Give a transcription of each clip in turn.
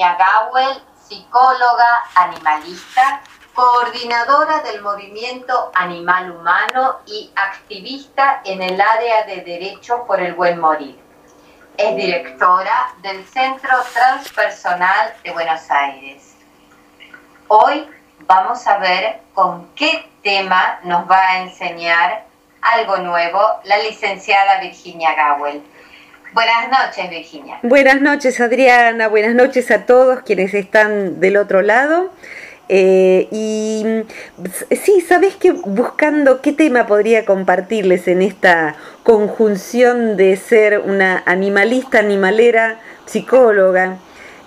Gawel, psicóloga animalista, coordinadora del movimiento Animal Humano y activista en el área de Derecho por el Buen Morir. Es directora del Centro Transpersonal de Buenos Aires. Hoy vamos a ver con qué tema nos va a enseñar algo nuevo la licenciada Virginia Gawel. Buenas noches, Virginia. Buenas noches, Adriana. Buenas noches a todos quienes están del otro lado. Eh, y sí, ¿sabes que Buscando qué tema podría compartirles en esta conjunción de ser una animalista, animalera, psicóloga.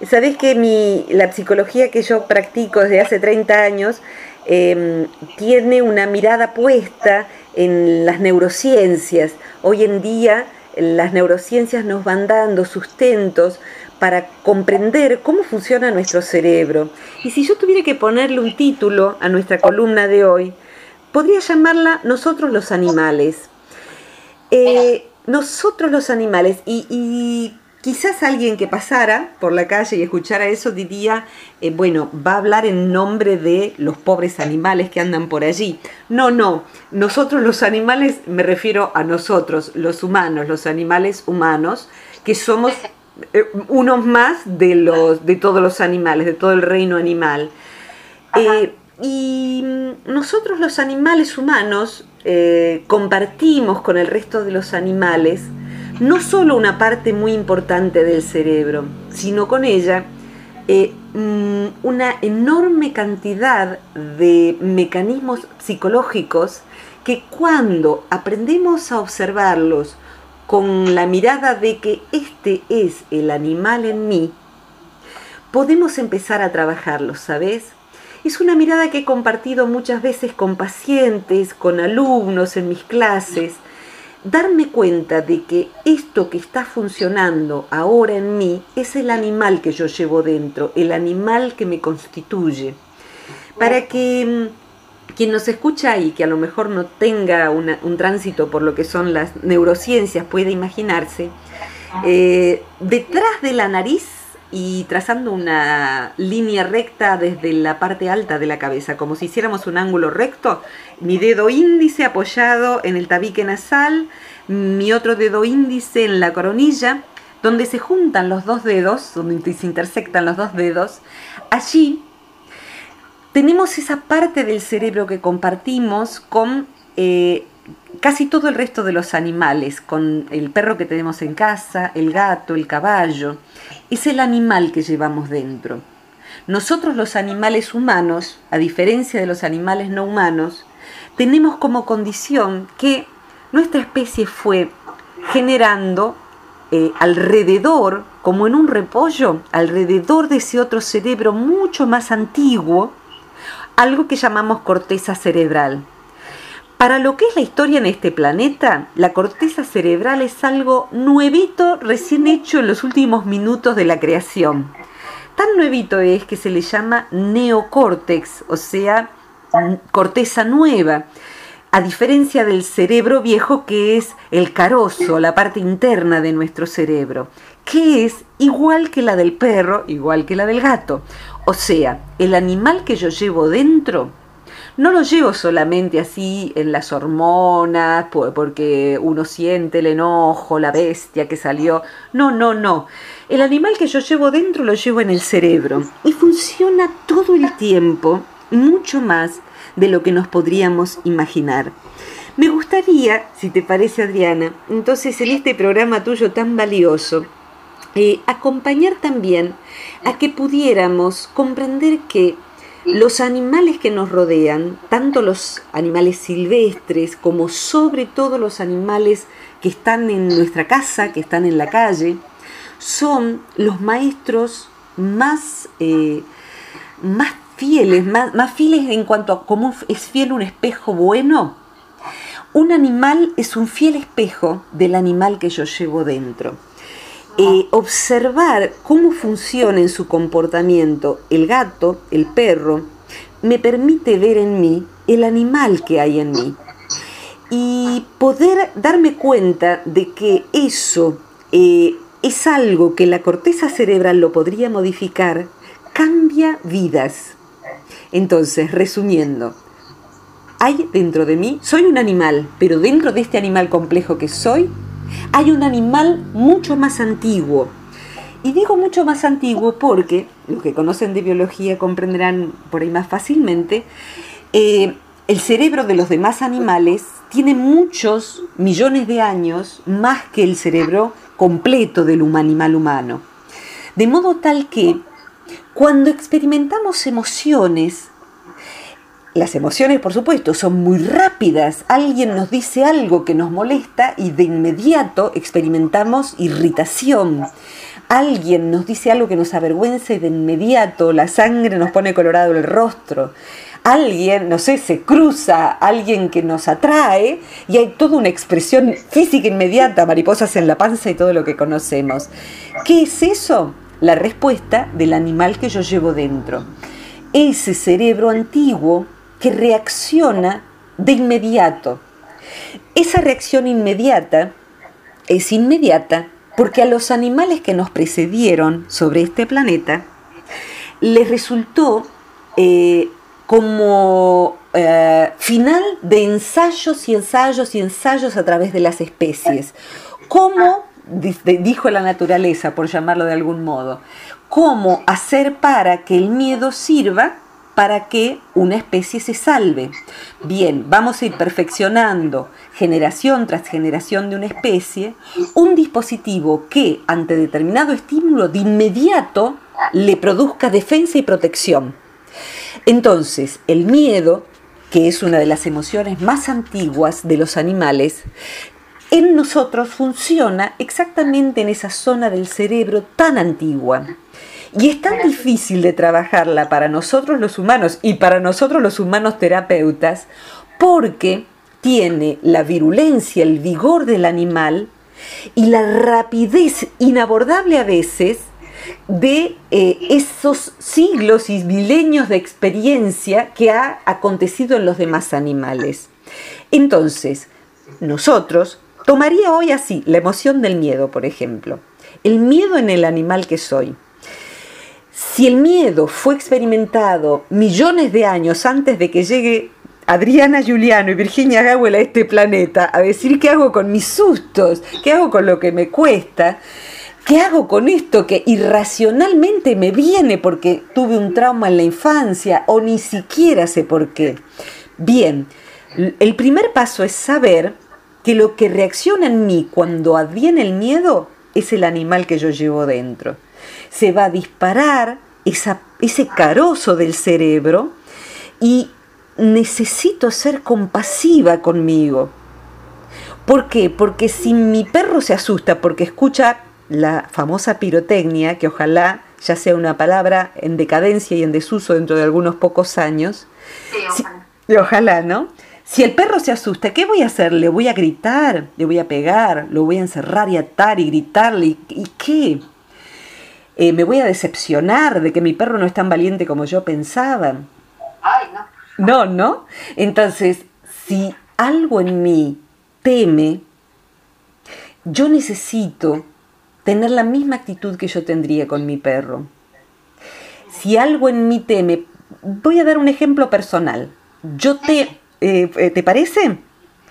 Sabés que mi, la psicología que yo practico desde hace 30 años em, tiene una mirada puesta en las neurociencias. Hoy en día las neurociencias nos van dando sustentos para comprender cómo funciona nuestro cerebro. Y si yo tuviera que ponerle un título a nuestra columna de hoy, podría llamarla Nosotros los animales. Eh, nosotros los animales, y, quizás alguien que pasara por la calle y escuchara eso diría, eh, bueno, va a hablar en nombre de los pobres animales que andan por allí. No, no, nosotros los animales, me refiero a nosotros, los humanos, los animales humanos, que somos eh, unos más de, los, de todos los animales, de todo el reino animal. Eh, y nosotros los animales humanos eh, compartimos con el resto de los animales no solo una parte muy importante del cerebro, sino con ella mm, una enorme cantidad de mecanismos psicológicos que cuando aprendemos a observarlos con la mirada de que este es el animal en mí, podemos empezar a trabajarlo, ¿sabes? Es una mirada que he compartido muchas veces con pacientes, con alumnos en mis clases. Darme cuenta de que esto que está funcionando ahora en mí es el animal que yo llevo dentro, el animal que me constituye. Para que mm, quien nos escucha y que a lo mejor no tenga un tránsito por lo que son las neurociencias puede imaginarse, eh, detrás de la nariz y trazando una línea recta desde la parte alta de la cabeza, como si hiciéramos un ángulo recto, mi dedo índice apoyado en el tabique nasal, mi otro dedo índice en la coronilla, donde se juntan los dos dedos, donde se intersectan los dos dedos, allí tenemos esa parte del cerebro que compartimos con eh, casi todo el resto de los animales, con el perro que tenemos en casa, el gato, el caballo. Es el animal que llevamos dentro. Nosotros los animales humanos, a diferencia de los animales no humanos, tenemos como condición que nuestra especie fue generando eh, alrededor, como en un repollo, alrededor de ese otro cerebro mucho más antiguo, algo que llamamos corteza cerebral. Para lo que es la historia en este planeta, la corteza cerebral es algo nuevito, recién hecho en los últimos minutos de la creación. Tan nuevito es que se le llama neocórtex, o sea, corteza nueva, a diferencia del cerebro viejo que es el carozo, la parte interna de nuestro cerebro, que es igual que la del perro, igual que la del gato. O sea, el animal que yo llevo dentro, no lo llevo solamente así en las hormonas, porque uno siente el enojo, la bestia que salió. No, no, no. El animal que yo llevo dentro lo llevo en el cerebro y funciona todo el tiempo, mucho más de lo que nos podríamos imaginar. Me gustaría, si te parece Adriana, entonces en este programa tuyo tan valioso, eh, acompañar también a que pudiéramos comprender que los animales que nos rodean, tanto los animales silvestres como sobre todo los animales que están en nuestra casa, que están en la calle, son los maestros más, eh, más fieles, más, más fieles en cuanto a cómo es fiel un espejo bueno. Un animal es un fiel espejo del animal que yo llevo dentro. Eh, observar cómo funciona en su comportamiento el gato, el perro, me permite ver en mí el animal que hay en mí y poder darme cuenta de que eso eh, es algo que la corteza cerebral lo podría modificar, cambia vidas. Entonces, resumiendo, hay dentro de mí, soy un animal, pero dentro de este animal complejo que soy, hay un animal mucho más antiguo. Y digo mucho más antiguo porque, los que conocen de biología comprenderán por ahí más fácilmente, eh, el cerebro de los demás animales tiene muchos millones de años más que el cerebro completo del animal humano. De modo tal que cuando experimentamos emociones, las emociones, por supuesto, son muy rápidas. Alguien nos dice algo que nos molesta y de inmediato experimentamos irritación. Alguien nos dice algo que nos avergüenza y de inmediato la sangre nos pone colorado el rostro. Alguien, no sé, se cruza, alguien que nos atrae y hay toda una expresión física inmediata, mariposas en la panza y todo lo que conocemos. ¿Qué es eso? La respuesta del animal que yo llevo dentro. Ese cerebro antiguo que reacciona de inmediato. Esa reacción inmediata es inmediata porque a los animales que nos precedieron sobre este planeta les resultó eh, como eh, final de ensayos y ensayos y ensayos a través de las especies. ¿Cómo, dijo la naturaleza, por llamarlo de algún modo, cómo hacer para que el miedo sirva para que una especie se salve. Bien, vamos a ir perfeccionando generación tras generación de una especie un dispositivo que ante determinado estímulo de inmediato le produzca defensa y protección. Entonces, el miedo, que es una de las emociones más antiguas de los animales, en nosotros funciona exactamente en esa zona del cerebro tan antigua. Y es tan difícil de trabajarla para nosotros los humanos y para nosotros los humanos terapeutas porque tiene la virulencia, el vigor del animal y la rapidez inabordable a veces de eh, esos siglos y milenios de experiencia que ha acontecido en los demás animales. Entonces, nosotros tomaría hoy así la emoción del miedo, por ejemplo. El miedo en el animal que soy si el miedo fue experimentado millones de años antes de que llegue Adriana Giuliano y Virginia Gawel a este planeta a decir qué hago con mis sustos, qué hago con lo que me cuesta, qué hago con esto que irracionalmente me viene porque tuve un trauma en la infancia o ni siquiera sé por qué. Bien, el primer paso es saber que lo que reacciona en mí cuando adviene el miedo es el animal que yo llevo dentro se va a disparar ese carozo del cerebro y necesito ser compasiva conmigo. ¿Por qué? Porque si mi perro se asusta porque escucha la famosa pirotecnia, que ojalá ya sea una palabra en decadencia y en desuso dentro de algunos pocos años, y ojalá, ¿no? Si el perro se asusta, ¿qué voy a hacer? ¿Le voy a gritar? ¿Le voy a pegar? ¿Lo voy a encerrar y atar y gritarle? ¿Y qué? Eh, me voy a decepcionar de que mi perro no es tan valiente como yo pensaba. Ay, no. No, ¿no? Entonces, si algo en mí teme, yo necesito tener la misma actitud que yo tendría con mi perro. Si algo en mí teme, voy a dar un ejemplo personal. Yo te, eh, eh, ¿te parece?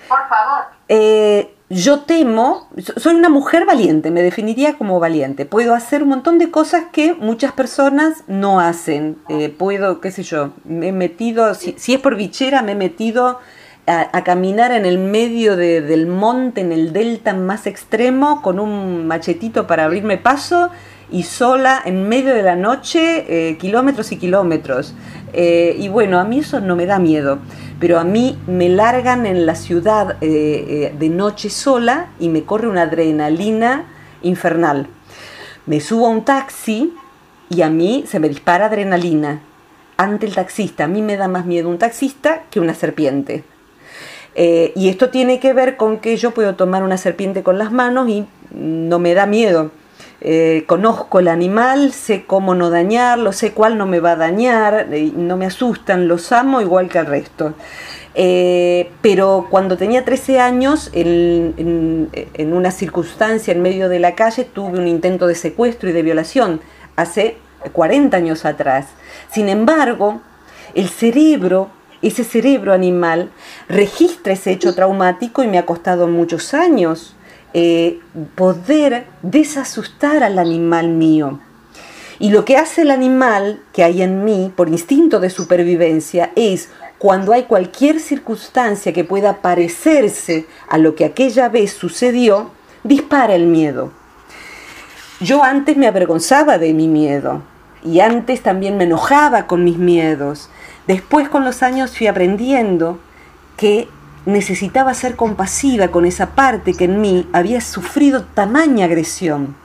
Por favor. Eh, yo temo, soy una mujer valiente, me definiría como valiente. Puedo hacer un montón de cosas que muchas personas no hacen. Eh, puedo, qué sé yo, me he metido, si, es por bichera, me he metido a, caminar en el medio del monte, en el delta más extremo, con un machetito para abrirme paso y sola en medio de la noche, eh, kilómetros y kilómetros. Eh, y bueno, a mí eso no me da miedo pero a mí me largan en la ciudad eh, eh, de noche sola y me corre una adrenalina infernal. Me subo a un taxi y a mí se me dispara adrenalina ante el taxista. A mí me da más miedo un taxista que una serpiente. Eh, y esto tiene que ver con que yo puedo tomar una serpiente con las manos y no me da miedo. Eh, conozco el animal, sé cómo no dañarlo, sé cuál no me va a dañar, no me asustan, los amo igual que al resto. Eh, pero cuando tenía 13 años, en, una circunstancia en medio de la calle, tuve un intento de secuestro y de violación hace 40 años atrás. Sin embargo, el cerebro, ese cerebro animal, registra ese hecho traumático y me ha costado muchos años eh, poder desasustar al animal mío. Y lo que hace el animal que hay en mí, por instinto de supervivencia, es cuando hay cualquier circunstancia que pueda parecerse a lo que aquella vez sucedió, dispara el miedo. Yo antes me avergonzaba de mi miedo y antes también me enojaba con mis miedos. Después con los años fui aprendiendo que necesitaba ser compasiva con esa parte que en mí había sufrido tamaña agresión.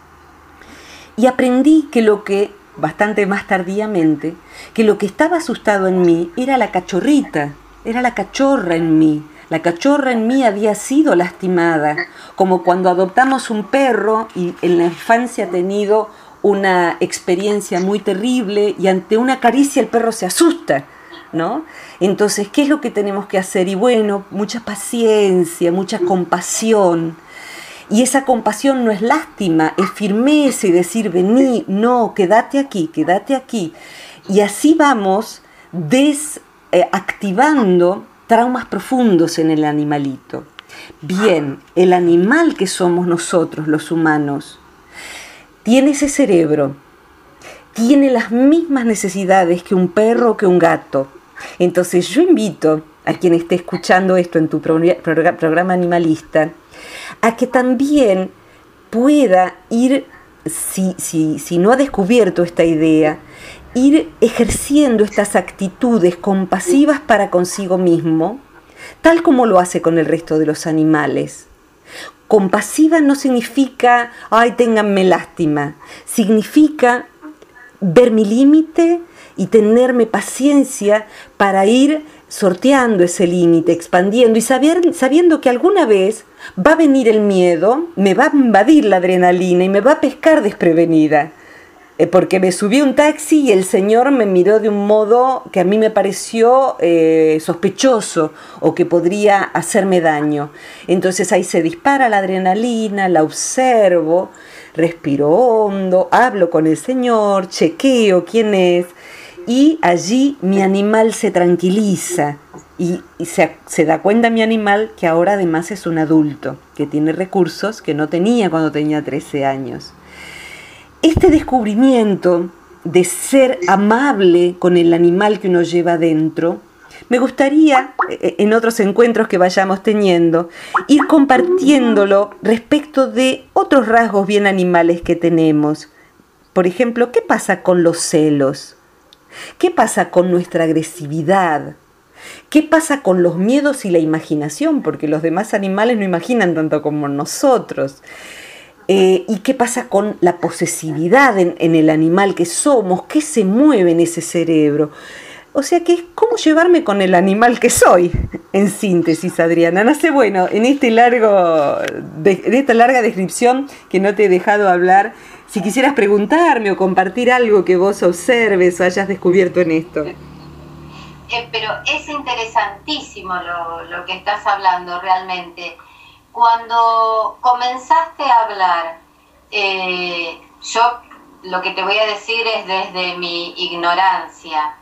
Y aprendí que lo que, bastante más tardíamente, que lo que estaba asustado en mí era la cachorrita, era la cachorra en mí. La cachorra en mí había sido lastimada, como cuando adoptamos un perro y en la infancia ha tenido una experiencia muy terrible y ante una caricia el perro se asusta Entonces, ¿qué es lo que tenemos que hacer? Y bueno, mucha paciencia, mucha compasión. Y esa compasión no es lástima, es firmeza y decir, vení, no, quédate aquí, quédate aquí. Y así vamos desactivando eh, traumas profundos en el animalito. Bien, el animal que somos nosotros, los humanos, tiene ese cerebro, tiene las mismas necesidades que un perro o que un gato. Entonces yo invito a quien esté escuchando esto en tu programa animalista a que también pueda ir, si, si no ha descubierto esta idea, ir ejerciendo estas actitudes compasivas para consigo mismo, tal como lo hace con el resto de los animales. Compasiva no significa, ay, ténganme lástima, significa ver mi límite y tenerme paciencia para ir sorteando ese límite, expandiendo y sabiendo que alguna vez va a venir el miedo, me va a invadir la adrenalina y me va a pescar desprevenida. Eh, porque me subí a un taxi y el señor me miró de un modo que a mí me pareció eh, sospechoso o que podría hacerme daño. Entonces ahí se dispara la adrenalina, la observo, respiro hondo, hablo con el señor, chequeo quién es y allí mi animal se tranquiliza y, se, da cuenta mi animal que ahora además es un adulto, que tiene recursos que no tenía cuando tenía 13 años. Este descubrimiento de ser amable con el animal que uno lleva dentro, me gustaría, eh, en otros encuentros que vayamos teniendo, ir compartiéndolo respecto de otros rasgos bien animales que tenemos. Por ejemplo, ¿qué pasa con los celos? ¿Qué pasa con nuestra agresividad? ¿Qué pasa con los miedos y la imaginación? Porque los demás animales no imaginan tanto como nosotros. Eh, ¿Y qué pasa con la posesividad en, el animal que somos? ¿Qué se mueve en ese cerebro? O sea que es cómo llevarme con el animal que soy, en síntesis, Adriana. No sé, bueno, en, este largo, esta larga descripción que no te he dejado hablar, si quisieras preguntarme o compartir algo que vos observes o hayas descubierto en esto. Eh, pero es interesantísimo lo, lo, que estás hablando realmente. Cuando comenzaste a hablar, eh, yo lo que te voy a decir es desde mi ignorancia.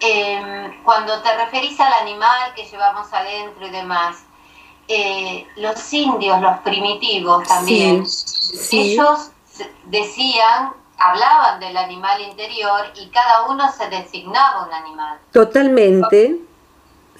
Em, cuando te referís al animal que llevamos adentro y demás, eh, los indios, los primitivos también, ellos decían, hablaban del animal interior y cada uno se designaba un animal. Totalmente.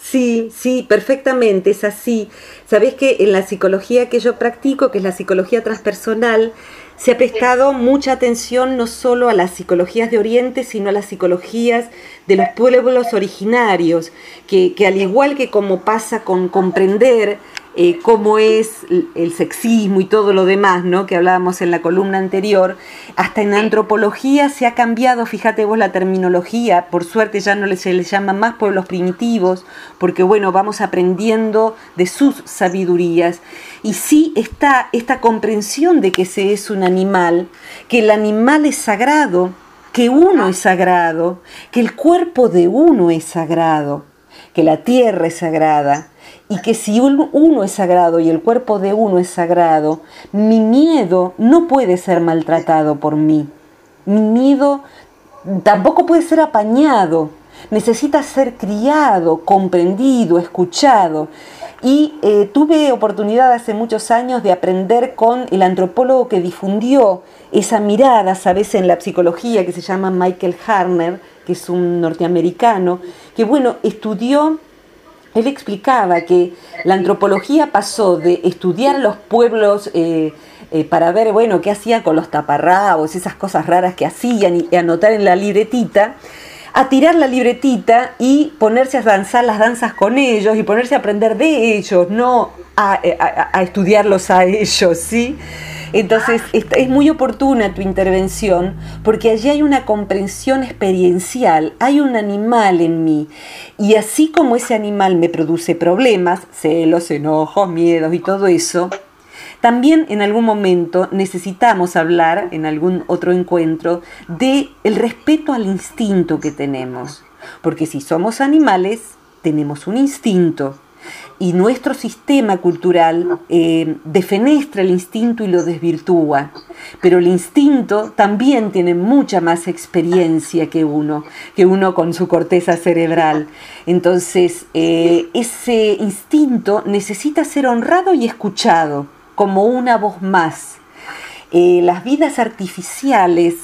Sí, sí, perfectamente, es así. Sabés que en la psicología que yo practico, que es la psicología transpersonal, se ha prestado mucha atención no solo a las psicologías de Oriente, sino a las psicologías de los pueblos originarios, que, que al igual que como pasa con comprender eh, cómo es el sexismo y todo lo demás, ¿no? Que hablábamos en la columna anterior, hasta en antropología se ha cambiado, fíjate vos la terminología, por suerte ya no se les llama más pueblos primitivos, porque bueno, vamos aprendiendo de sus sabidurías. Y sí está esta comprensión de que se es un animal, que el animal es sagrado, que uno es sagrado, que el cuerpo de uno es sagrado, que la tierra es sagrada y que si uno es sagrado y el cuerpo de uno es sagrado, mi miedo no puede ser maltratado por mí. Mi miedo tampoco puede ser apañado, necesita ser criado, comprendido, escuchado. Y eh, tuve oportunidad hace muchos años de aprender con el antropólogo que difundió esa mirada, sabes, en la psicología, que se llama Michael Harner, que es un norteamericano, que bueno, estudió él explicaba que la antropología pasó de estudiar los pueblos eh, eh, para ver, bueno, qué hacía con los taparrabos, esas cosas raras que hacían y, anotar en la libretita, a tirar la libretita y ponerse a danzar las danzas con ellos y ponerse a aprender de ellos, no a, a estudiarlos a ellos, ¿sí? Entonces es muy oportuna tu intervención porque allí hay una comprensión experiencial, hay un animal en mí. Y así como ese animal me produce problemas, celos, enojos, miedos y todo eso, también en algún momento necesitamos hablar en algún otro encuentro de el respeto al instinto que tenemos, porque si somos animales tenemos un instinto y nuestro sistema cultural eh, defenestra el instinto y lo desvirtúa. Pero el instinto también tiene mucha más experiencia que uno, que uno con su corteza cerebral. Entonces, eh, ese instinto necesita ser honrado y escuchado como una voz más. Eh, las vidas artificiales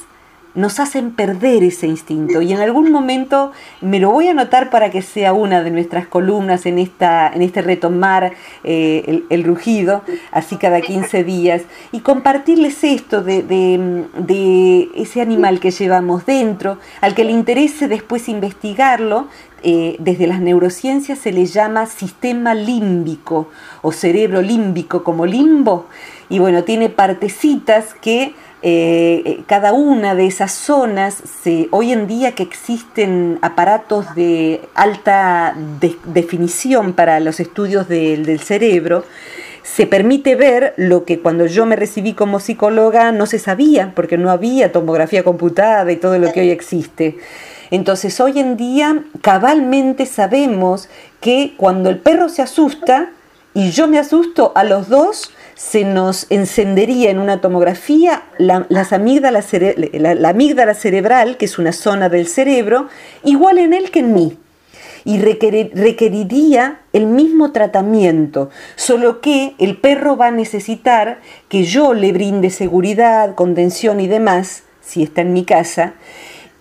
nos hacen perder ese instinto. Y en algún momento me lo voy a anotar para que sea una de nuestras columnas en, esta, en este retomar eh, el, rugido, así cada 15 días, y compartirles esto de, de, ese animal que llevamos dentro, al que le interese después investigarlo, eh, desde las neurociencias se le llama sistema límbico o cerebro límbico como limbo, y bueno, tiene partecitas que eh, eh, cada una de esas zonas, hoy en día que existen aparatos de alta definición para los estudios del cerebro, se permite ver lo que cuando yo me recibí como psicóloga no se sabía, porque no había tomografía computada y todo lo que hoy existe. Entonces hoy en día cabalmente sabemos que cuando el perro se asusta y yo me asusto, a los dos se nos encendería en una tomografía la, las la, amígdala cerebral, que es una zona del cerebro, igual en él que en mí. Y requeriría el mismo tratamiento, solo que el perro va a necesitar que yo le brinde seguridad, contención y demás, si está en mi casa,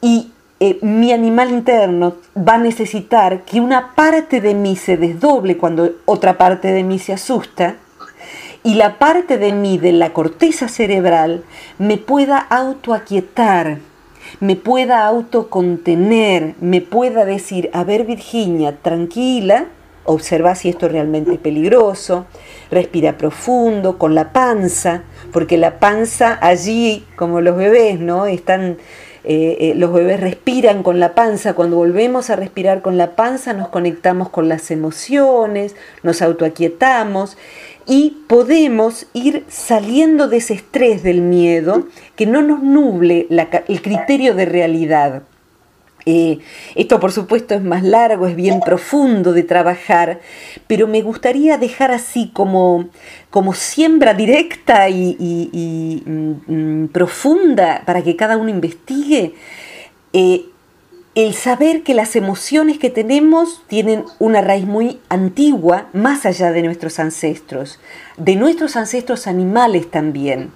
y eh, mi animal interno va a necesitar que una parte de mí se desdoble cuando otra parte de mí se asusta y la parte de mí, de la corteza cerebral, me pueda autoaquietar, me pueda autocontener, me pueda decir, a ver Virginia, tranquila, observa si esto es realmente peligroso, respira profundo, con la panza, porque la panza allí, como los bebés, ¿no? Están eh, eh, los bebés respiran con la panza, cuando volvemos a respirar con la panza nos conectamos con las emociones, nos autoaquietamos y podemos ir saliendo de ese estrés del miedo que no nos nuble el criterio de realidad. Eh, esto por supuesto es más largo, es bien profundo de trabajar, pero me gustaría dejar así como, como siembra directa y, mm, mm, profunda para que cada uno investigue. Eh, el saber que las emociones que tenemos tienen una raíz muy antigua, más allá de nuestros ancestros, de nuestros ancestros animales también.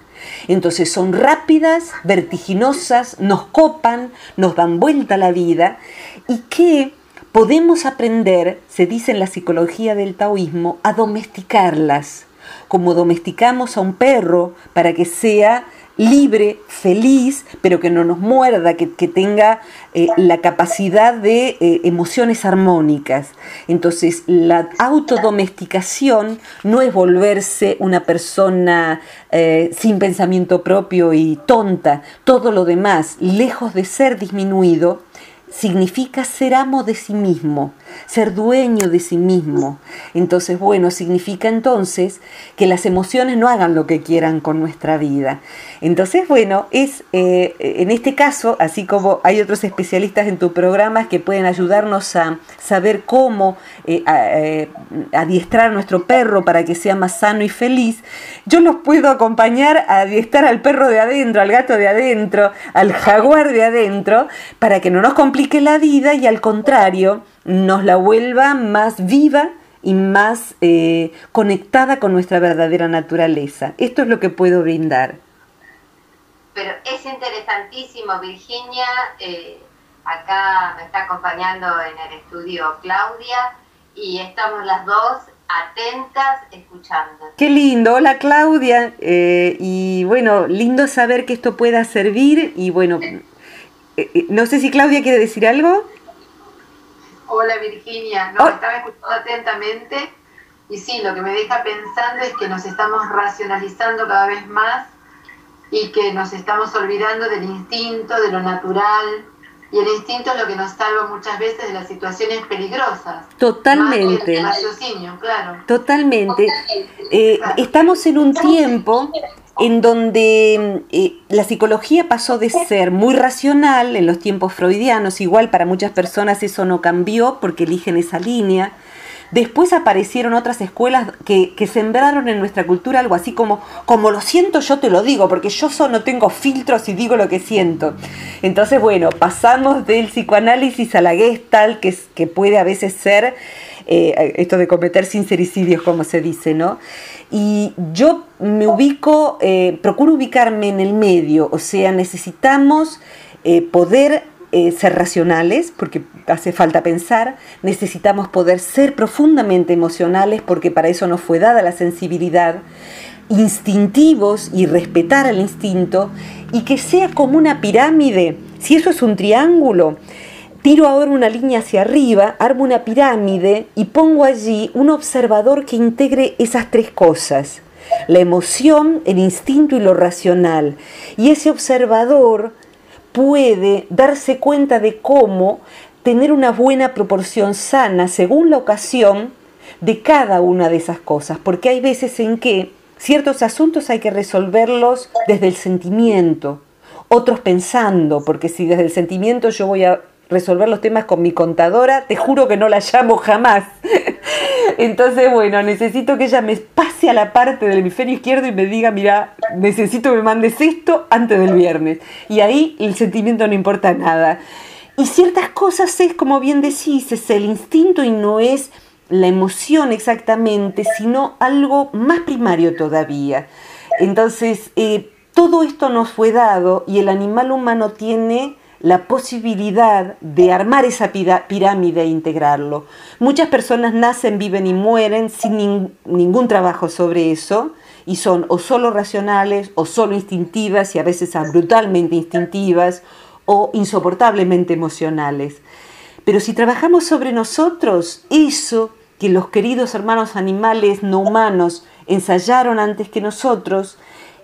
Entonces son rápidas, vertiginosas, nos copan, nos dan vuelta la vida y que podemos aprender, se dice en la psicología del taoísmo, a domesticarlas, como domesticamos a un perro para que sea libre, feliz, pero que no nos muerda, que, tenga eh, la capacidad de eh, emociones armónicas. Entonces, la autodomesticación no es volverse una persona eh, sin pensamiento propio y tonta. Todo lo demás, lejos de ser disminuido, significa ser amo de sí mismo, ser dueño de sí mismo. Entonces, bueno, significa entonces que las emociones no hagan lo que quieran con nuestra vida. Entonces, bueno, es eh, en este caso, así como hay otros especialistas en tu programa que pueden ayudarnos a saber cómo eh, eh, adiestrar a nuestro perro para que sea más sano y feliz, yo los puedo acompañar a adiestrar al perro de adentro, al gato de adentro, al jaguar de adentro, para que no nos complique la vida y al contrario, nos la vuelva más viva y más eh, conectada con nuestra verdadera naturaleza. Esto es lo que puedo brindar. Pero es interesantísimo, Virginia. Eh, acá me está acompañando en el estudio Claudia y estamos las dos atentas escuchando. Qué lindo, hola Claudia. Eh, y bueno, lindo saber que esto pueda servir y bueno, no sé si Claudia quiere decir algo. Hola Virginia, no, estaba escuchando atentamente y sí, lo que me deja pensando es que nos estamos racionalizando cada vez más y que nos estamos olvidando del instinto, de lo natural, y el instinto es lo que nos salva muchas veces de las situaciones peligrosas. Totalmente. El raciocinio, claro. Totalmente. Eh, estamos en un tiempo en donde eh, la psicología pasó de ser muy racional en los tiempos freudianos, igual para muchas personas eso no cambió porque eligen esa línea. Después aparecieron otras escuelas que, sembraron en nuestra cultura algo así como, como lo siento, yo te lo digo, porque yo solo tengo filtros y digo lo que siento. Entonces, bueno, pasamos del psicoanálisis a la gestal, que, que puede a veces ser eh, esto de cometer sincericidios, como se dice, ¿no? Y yo me ubico, eh, procuro ubicarme en el medio, o sea, necesitamos eh, poder ser racionales, porque hace falta pensar, necesitamos poder ser profundamente emocionales, porque para eso nos fue dada la sensibilidad, instintivos y respetar el instinto, y que sea como una pirámide, si eso es un triángulo, Tiro ahora una línea hacia arriba, armo una pirámide y pongo allí un observador que integre esas tres cosas, la emoción, el instinto y lo racional. Y ese observador puede darse cuenta de cómo tener una buena proporción sana según la ocasión de cada una de esas cosas, porque hay veces en que ciertos asuntos hay que resolverlos desde el sentimiento, otros pensando, porque si desde el sentimiento yo voy a resolver los temas con mi contadora, te juro que no la llamo jamás. Entonces, bueno, necesito que ella me pase a la parte del hemisferio izquierdo y me diga, mira, necesito que me mandes esto antes del viernes. Y ahí el sentimiento no importa nada. Y ciertas cosas es, como bien decís, es el instinto y no es la emoción exactamente, sino algo más primario todavía. Entonces, eh, todo esto nos fue dado y el animal humano tiene la posibilidad de armar esa pirámide e integrarlo. Muchas personas nacen, viven y mueren sin ningún trabajo sobre eso y son o solo racionales o solo instintivas y a veces brutalmente instintivas o insoportablemente emocionales. Pero si trabajamos sobre nosotros, eso que los queridos hermanos animales no humanos ensayaron antes que nosotros,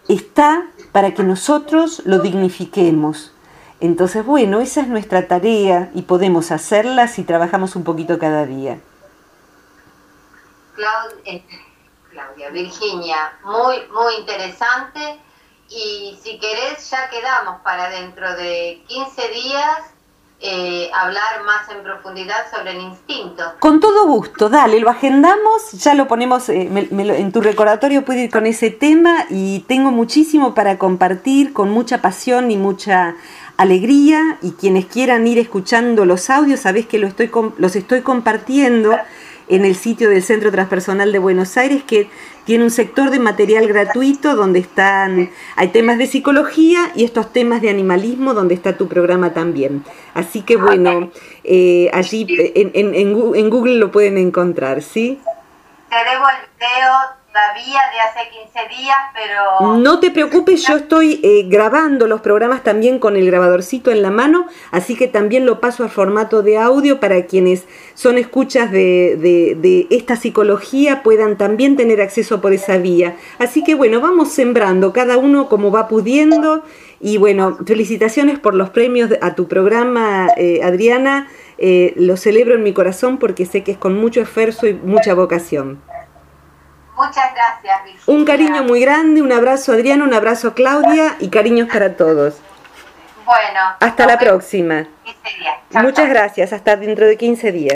está para que nosotros lo dignifiquemos entonces, bueno, esa es nuestra tarea y podemos hacerla si trabajamos un poquito cada día. Eh, Claudia, Virginia, muy, muy interesante. Y si querés, ya quedamos para dentro de 15 días eh, hablar más en profundidad sobre el instinto. Con todo gusto, dale, lo agendamos, ya lo ponemos eh, en tu recordatorio, puedo ir con ese tema y tengo muchísimo para compartir con mucha pasión y mucha alegría y quienes quieran ir escuchando los audios, sabés que los estoy compartiendo en el sitio del Centro Transpersonal de Buenos Aires, que tiene un sector de material gratuito donde están, hay temas de psicología y estos temas de animalismo donde está tu programa también. Así que bueno, eh, allí en, Google lo pueden encontrar, ¿sí? Te debo todavía de hace 15 días, pero... No te preocupes, yo estoy eh, grabando los programas también con el grabadorcito en la mano, así que también lo paso a formato de audio para quienes son escuchas de, de, de esta psicología puedan también tener acceso por esa vía. Así que bueno, vamos sembrando, cada uno como va pudiendo. Y bueno, felicitaciones por los premios a tu programa, eh, Adriana. Eh, lo celebro en mi corazón porque sé que es con mucho esfuerzo y mucha vocación. Muchas gracias, Virginia. Un cariño muy grande, un abrazo Adriana, un abrazo Claudia y cariños para todos. Bueno. Hasta la próxima. Muchas gracias, hasta dentro de 15 días.